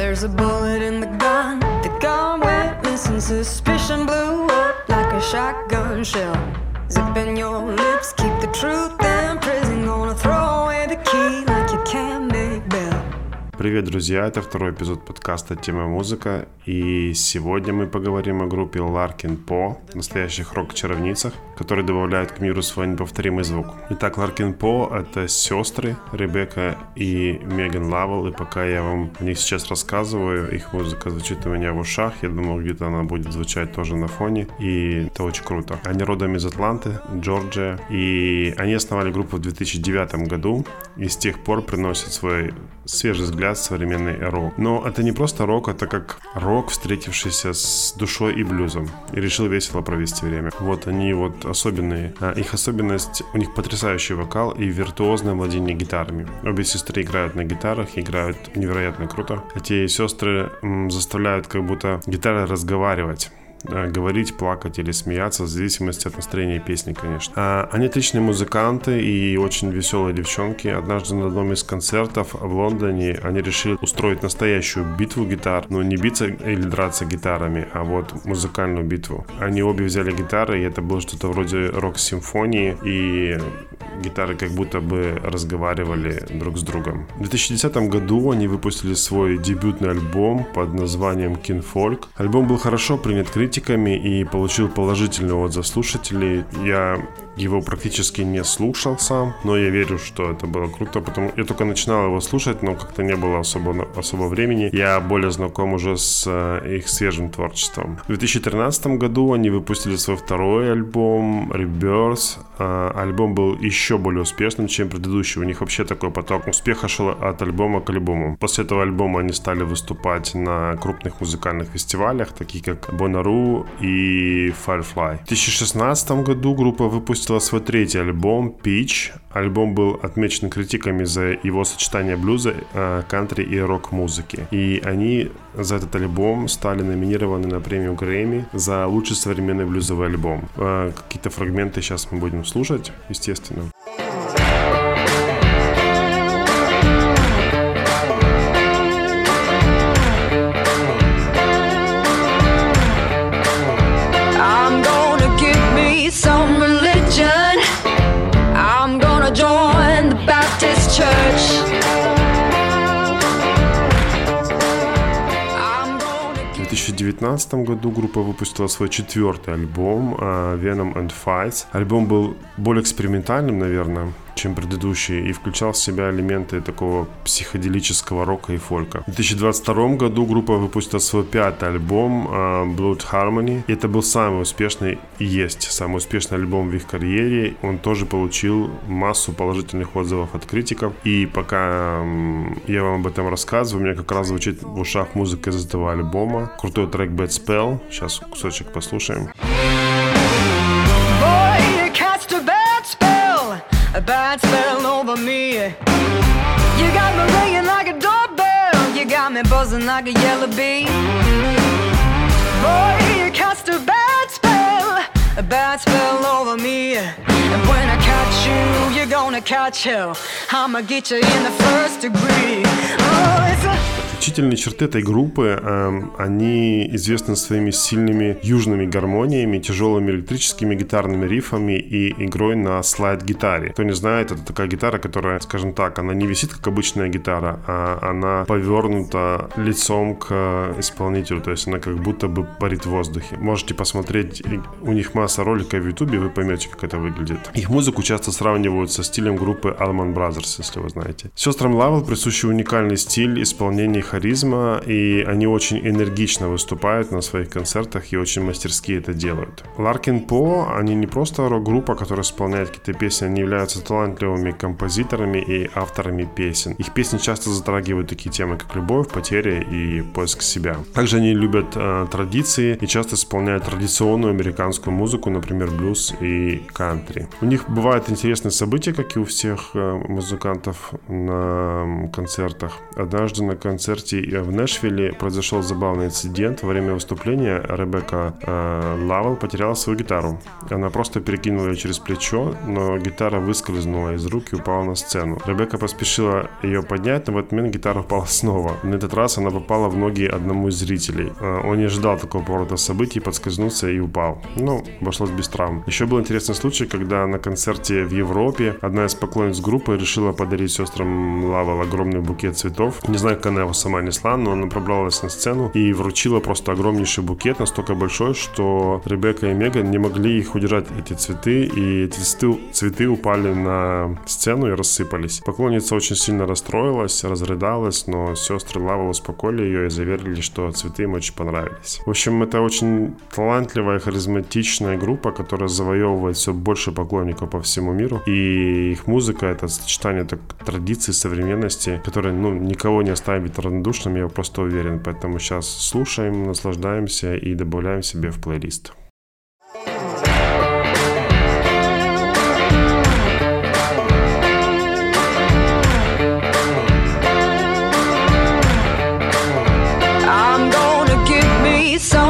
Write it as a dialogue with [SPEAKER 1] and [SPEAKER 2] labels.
[SPEAKER 1] There's a bullet in the gun. The gun went missing. Suspicion blew up like a shotgun shell. Zipping your lips, keep the truth in prison. Gonna throw away the key like you can't.
[SPEAKER 2] Привет, друзья! Это второй эпизод подкаста «Тема музыка». И сегодня мы поговорим о группе Larkin По, настоящих рок-чаровницах, которые добавляют к миру свой неповторимый звук. Итак, Larkin По — это сестры Ребекка и Меган Лавел, и пока я вам о них сейчас рассказываю, их музыка звучит у меня в ушах, я думал, где-то она будет звучать тоже на фоне, и это очень круто. Они родом из Атланты, Джорджия, и они основали группу в 2009 году, и с тех пор приносят свой свежий взгляд в современный рок. Но это не просто рок, это как рок, встретившийся с душой и блюзом. И решил весело провести время. Вот они вот особенные. А их особенность, у них потрясающий вокал и виртуозное владение гитарами. Обе сестры играют на гитарах, играют невероятно круто. Эти сестры м, заставляют как будто гитары разговаривать говорить, плакать или смеяться, в зависимости от настроения песни, конечно. А, Они отличные музыканты и очень веселые девчонки. Однажды на одном из концертов в Лондоне они решили устроить настоящую битву гитар. Но не биться или драться гитарами, а вот музыкальную битву. Они обе взяли гитары, и это было что-то вроде рок-симфонии, и гитары как будто бы разговаривали друг с другом. В 2010 году они выпустили свой дебютный альбом под названием Kinfolk. Альбом был хорошо принят критиками и получил положительный отзыв слушателей. Я его практически не слушал сам, но я верю, что это было круто, потому я только начинал его слушать, но как-то не было особо, особо времени. Я более знаком уже с э, их свежим творчеством. В 2013 году они выпустили свой второй альбом Rebirth. Э, Альбом был еще более успешным, чем предыдущий. У них вообще такой поток успеха шел от альбома к альбому. После этого альбома они стали выступать на крупных музыкальных фестивалях, таких как Bonnaroo и Firefly. В 2016 году группа выпустила свой третий альбом Peach. Альбом был отмечен критиками за его сочетание блюза, э, кантри и рок-музыки. И они за этот альбом стали номинированы на премию Грэмми за лучший современный блюзовый альбом. Э, Какие-то фрагменты сейчас мы будем слушать, естественно.
[SPEAKER 1] Some
[SPEAKER 2] 2019 году группа выпустила свой четвертый альбом э, Venom and Fights. Альбом был более экспериментальным, наверное, чем предыдущий и включал в себя элементы такого психоделического рока и фолька. В 2022 году группа выпустила свой пятый альбом э, Blood Harmony. И это был самый успешный и есть самый успешный альбом в их карьере. Он тоже получил массу положительных отзывов от критиков. И пока м, я вам об этом рассказываю, у меня как раз звучит в ушах музыка из этого альбома. Крутой трек Bad Spell. Сейчас кусочек послушаем.
[SPEAKER 1] Boy, bad spell over me. You got me ringing like a doorbell, you got me buzzing like a yellow bee. Boy, you cast a bad spell, a bad spell over me. And when I catch you, you're gonna catch hell. I'ma get you in the first degree. Oh, it's a
[SPEAKER 2] Отличительные черты этой группы, эм, они известны своими сильными южными гармониями, тяжелыми электрическими гитарными рифами и игрой на слайд-гитаре. Кто не знает, это такая гитара, которая, скажем так, она не висит как обычная гитара, а она повернута лицом к э, исполнителю, то есть она как будто бы парит в воздухе. Можете посмотреть, у них масса роликов в ютубе, вы поймете, как это выглядит. Их музыку часто сравнивают со стилем группы Allman Brothers, если вы знаете. Сестрам Лавел присущий уникальный стиль исполнения харизма, и они очень энергично выступают на своих концертах и очень мастерски это делают. Ларкин По, они не просто рок-группа, которая исполняет какие-то песни, они являются талантливыми композиторами и авторами песен. Их песни часто затрагивают такие темы, как любовь, потеря и поиск себя. Также они любят э, традиции и часто исполняют традиционную американскую музыку, например, блюз и кантри. У них бывают интересные события, как и у всех э, музыкантов на концертах. Однажды на концерте концерте в Нэшвилле произошел забавный инцидент. Во время выступления Ребекка э, Лавел потеряла свою гитару. Она просто перекинула ее через плечо, но гитара выскользнула из рук и упала на сцену. Ребекка поспешила ее поднять, но в этот момент гитара упала снова. На этот раз она попала в ноги одному из зрителей. Э, он не ожидал такого поворота событий, подскользнулся и упал. Ну, обошлось без травм. Еще был интересный случай, когда на концерте в Европе одна из поклонниц группы решила подарить сестрам Лавел огромный букет цветов. Не знаю, как она его сама несла, но она пробралась на сцену и вручила просто огромнейший букет, настолько большой, что Ребекка и Меган не могли их удержать, эти цветы, и эти цветы упали на сцену и рассыпались. Поклонница очень сильно расстроилась, разрыдалась, но сестры Лавел успокоили ее и заверили, что цветы им очень понравились. В общем, это очень талантливая, харизматичная группа, которая завоевывает все больше поклонников по всему миру. И их музыка — это сочетание так, традиций, современности, которая ну, никого не оставит душным, я просто уверен. Поэтому сейчас слушаем, наслаждаемся и добавляем себе в плейлист. I'm gonna give me some